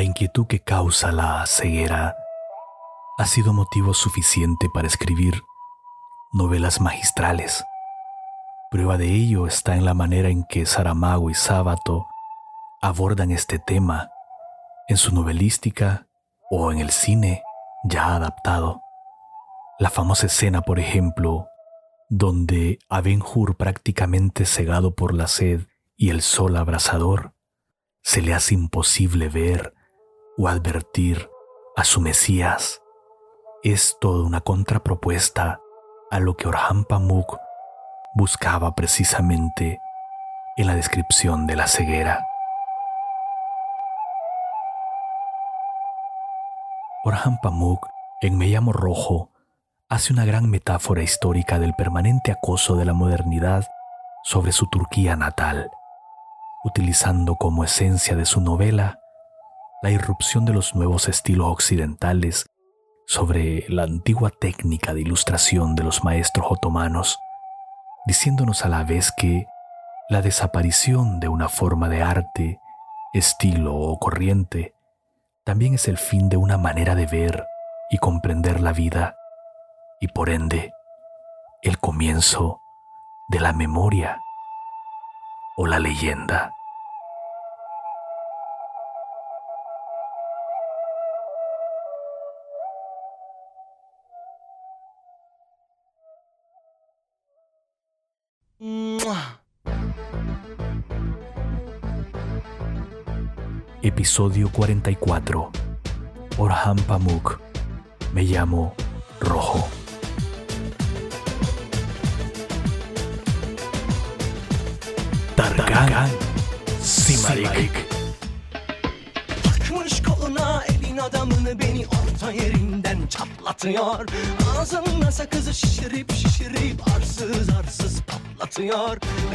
La inquietud que causa la ceguera ha sido motivo suficiente para escribir novelas magistrales. Prueba de ello está en la manera en que Saramago y Sábato abordan este tema en su novelística o en el cine ya adaptado. La famosa escena, por ejemplo, donde a Ben Hur prácticamente cegado por la sed y el sol abrasador, se le hace imposible ver o advertir a su Mesías es toda una contrapropuesta a lo que Orhan Pamuk buscaba precisamente en la descripción de la ceguera. Orhan Pamuk en Me llamo Rojo hace una gran metáfora histórica del permanente acoso de la modernidad sobre su Turquía natal, utilizando como esencia de su novela la irrupción de los nuevos estilos occidentales sobre la antigua técnica de ilustración de los maestros otomanos, diciéndonos a la vez que la desaparición de una forma de arte, estilo o corriente también es el fin de una manera de ver y comprender la vida y por ende el comienzo de la memoria o la leyenda. Episodio 44. Orhan Pamuk. Me llamo Rojo. Tarkan Simarik. Takmış koluna elin adamını beni orta yerinden çatlatıyor Ağzımda sakızı şişirip şişirip arsız arsız patlatıyor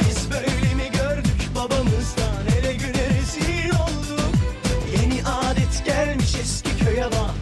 Biz böyle mi gördük babamızdan? Ele güne rezil olduk. Yeni adet gelmiş eski köye bak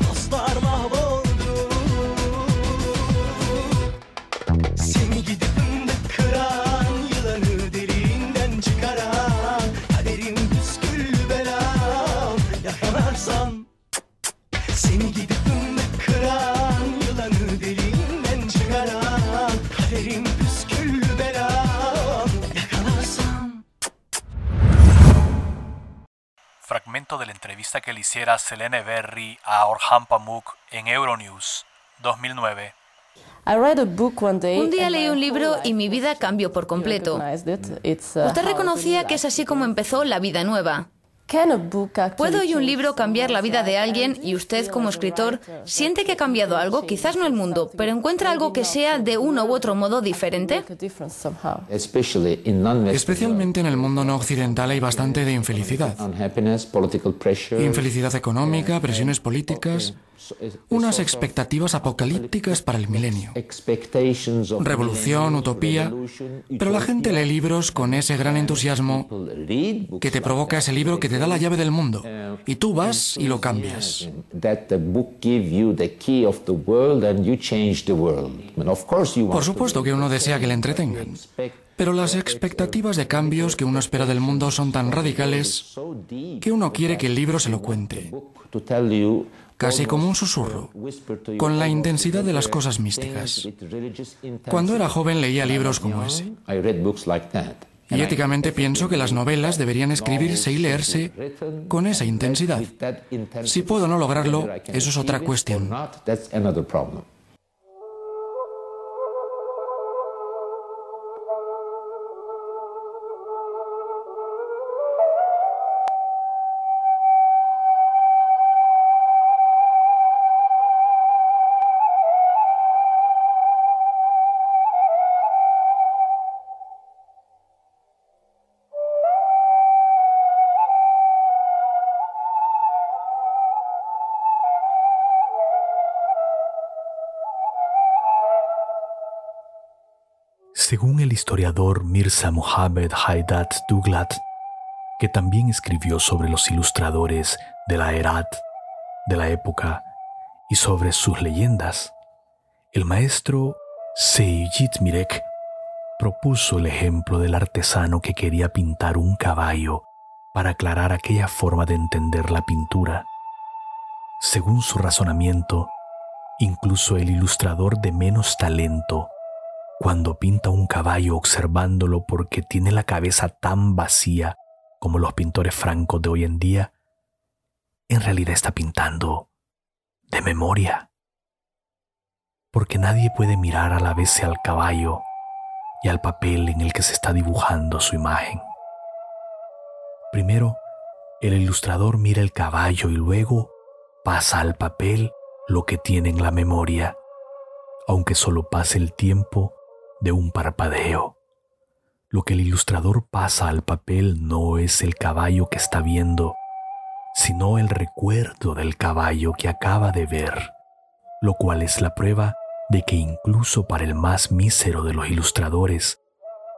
Fragmento de la entrevista que le hiciera Selene Berry a Orhan Pamuk en Euronews 2009. Un día leí un libro y mi vida cambió por completo. Usted reconocía que es así como empezó la vida nueva. ¿Puede hoy un libro cambiar la vida de alguien y usted como escritor siente que ha cambiado algo? Quizás no el mundo, pero encuentra algo que sea de uno u otro modo diferente. Especialmente en el mundo no occidental hay bastante de infelicidad. Infelicidad económica, presiones políticas, unas expectativas apocalípticas para el milenio. Revolución, utopía. Pero la gente lee libros con ese gran entusiasmo que te provoca ese libro que te da la llave del mundo. Y tú vas y lo cambias. Por supuesto que uno desea que le entretengan. Pero las expectativas de cambios que uno espera del mundo son tan radicales que uno quiere que el libro se lo cuente. Casi como un susurro, con la intensidad de las cosas místicas. Cuando era joven leía libros como ese. Y éticamente pienso que las novelas deberían escribirse y leerse con esa intensidad. Si puedo no lograrlo, eso es otra cuestión. Según el historiador Mirza Mohammed Haidat Douglas, que también escribió sobre los ilustradores de la Herat de la época y sobre sus leyendas, el maestro Seyit Mirek propuso el ejemplo del artesano que quería pintar un caballo para aclarar aquella forma de entender la pintura. Según su razonamiento, incluso el ilustrador de menos talento cuando pinta un caballo observándolo porque tiene la cabeza tan vacía como los pintores francos de hoy en día, en realidad está pintando de memoria. Porque nadie puede mirar a la vez al caballo y al papel en el que se está dibujando su imagen. Primero, el ilustrador mira el caballo y luego pasa al papel lo que tiene en la memoria, aunque solo pase el tiempo de un parpadeo. Lo que el ilustrador pasa al papel no es el caballo que está viendo, sino el recuerdo del caballo que acaba de ver, lo cual es la prueba de que incluso para el más mísero de los ilustradores,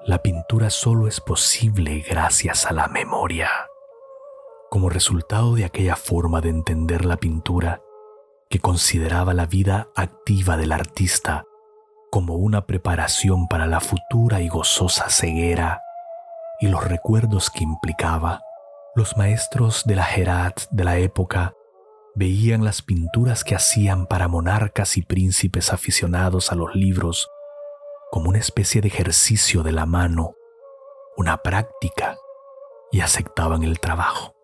la pintura solo es posible gracias a la memoria. Como resultado de aquella forma de entender la pintura, que consideraba la vida activa del artista como una preparación para la futura y gozosa ceguera y los recuerdos que implicaba, los maestros de la Herat de la época veían las pinturas que hacían para monarcas y príncipes aficionados a los libros como una especie de ejercicio de la mano, una práctica, y aceptaban el trabajo.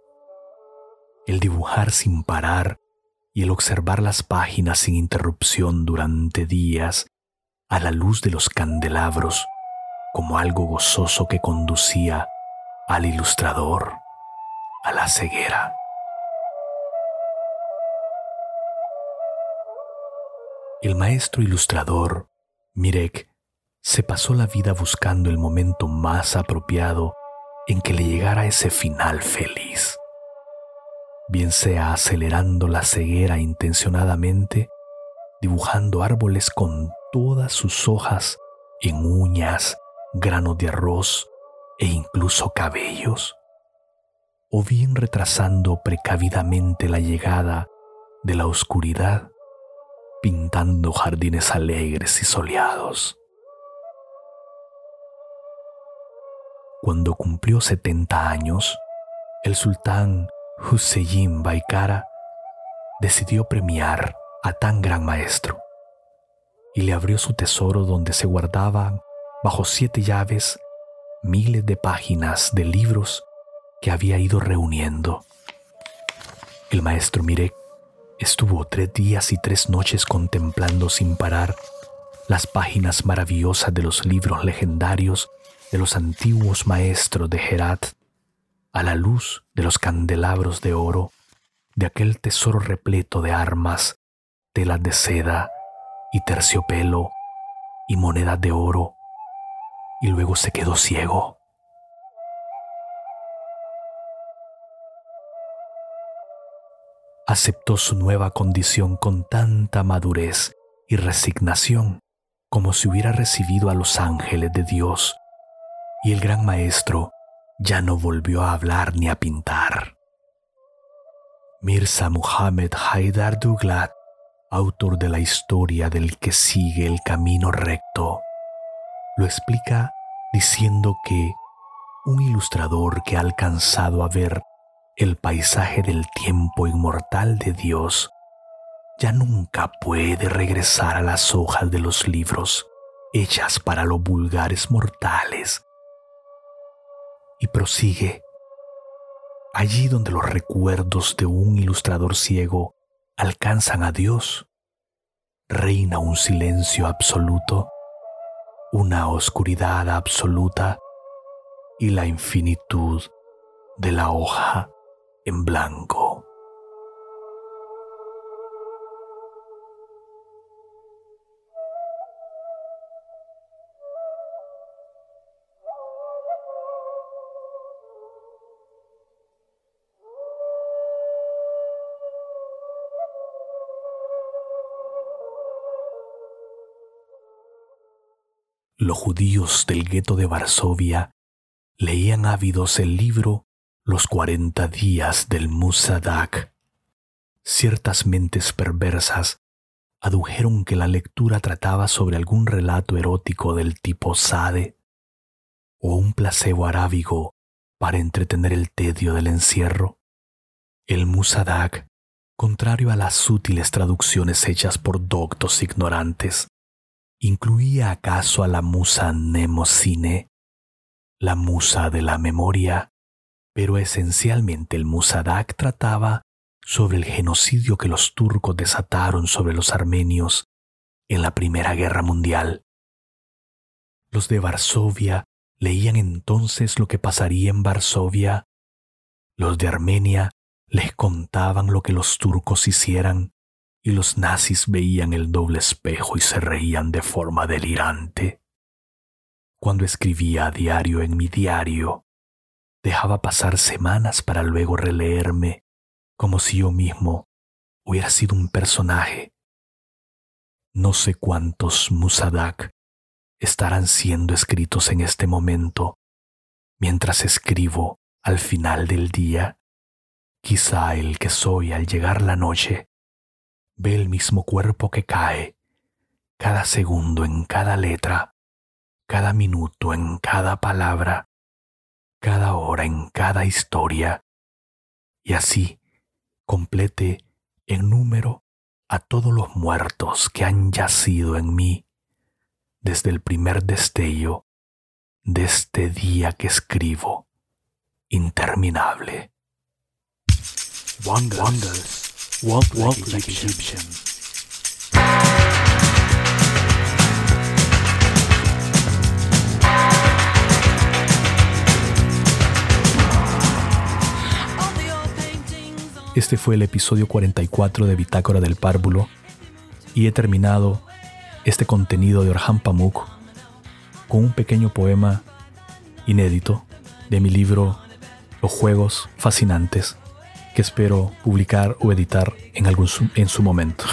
El dibujar sin parar y el observar las páginas sin interrupción durante días a la luz de los candelabros como algo gozoso que conducía al ilustrador a la ceguera. El maestro ilustrador, Mirek, se pasó la vida buscando el momento más apropiado en que le llegara ese final feliz, bien sea acelerando la ceguera intencionadamente, dibujando árboles con todas sus hojas en uñas, granos de arroz e incluso cabellos, o bien retrasando precavidamente la llegada de la oscuridad, pintando jardines alegres y soleados. Cuando cumplió 70 años, el sultán Hussein Baikara decidió premiar a tan gran maestro y le abrió su tesoro donde se guardaban, bajo siete llaves, miles de páginas de libros que había ido reuniendo. El maestro Mirek estuvo tres días y tres noches contemplando sin parar las páginas maravillosas de los libros legendarios de los antiguos maestros de Herat a la luz de los candelabros de oro de aquel tesoro repleto de armas, telas de seda, y terciopelo y monedas de oro y luego se quedó ciego. Aceptó su nueva condición con tanta madurez y resignación como si hubiera recibido a los ángeles de Dios y el gran maestro ya no volvió a hablar ni a pintar. Mirza Muhammad Haidar Duglat autor de la historia del que sigue el camino recto, lo explica diciendo que un ilustrador que ha alcanzado a ver el paisaje del tiempo inmortal de Dios ya nunca puede regresar a las hojas de los libros hechas para los vulgares mortales. Y prosigue allí donde los recuerdos de un ilustrador ciego alcanzan a Dios, reina un silencio absoluto, una oscuridad absoluta y la infinitud de la hoja en blanco. Los judíos del gueto de Varsovia leían ávidos el libro Los cuarenta días del Musadak. Ciertas mentes perversas adujeron que la lectura trataba sobre algún relato erótico del tipo Sade o un placebo arábigo para entretener el tedio del encierro. El Musadak, contrario a las útiles traducciones hechas por doctos ignorantes, ¿Incluía acaso a la musa Nemocine, la musa de la memoria? Pero esencialmente el Musadak trataba sobre el genocidio que los turcos desataron sobre los armenios en la Primera Guerra Mundial. Los de Varsovia leían entonces lo que pasaría en Varsovia. Los de Armenia les contaban lo que los turcos hicieran y los nazis veían el doble espejo y se reían de forma delirante. Cuando escribía a diario en mi diario, dejaba pasar semanas para luego releerme como si yo mismo hubiera sido un personaje. No sé cuántos Musadak estarán siendo escritos en este momento, mientras escribo al final del día, quizá el que soy al llegar la noche ve el mismo cuerpo que cae, cada segundo en cada letra, cada minuto en cada palabra, cada hora en cada historia, y así complete en número a todos los muertos que han yacido en mí desde el primer destello de este día que escribo, interminable. Walk, walk like Egyptian. Este fue el episodio 44 de Bitácora del Párvulo y he terminado este contenido de Orhan Pamuk con un pequeño poema inédito de mi libro Los Juegos Fascinantes que espero publicar o editar en, algún en su momento.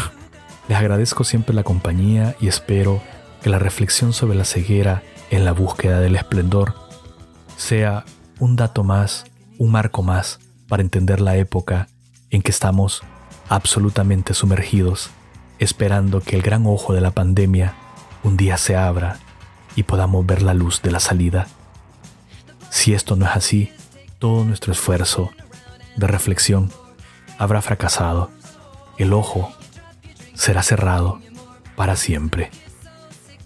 Les agradezco siempre la compañía y espero que la reflexión sobre la ceguera en la búsqueda del esplendor sea un dato más, un marco más para entender la época en que estamos absolutamente sumergidos, esperando que el gran ojo de la pandemia un día se abra y podamos ver la luz de la salida. Si esto no es así, todo nuestro esfuerzo de reflexión habrá fracasado. El ojo será cerrado para siempre.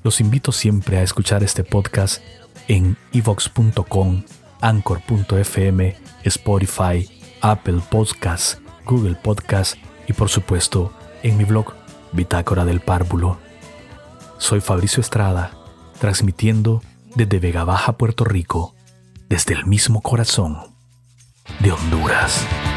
Los invito siempre a escuchar este podcast en evox.com, anchor.fm, Spotify, Apple Podcasts, Google Podcasts y por supuesto en mi blog Bitácora del Párvulo. Soy Fabricio Estrada, transmitiendo desde Vega Baja, Puerto Rico, desde el mismo corazón de Honduras.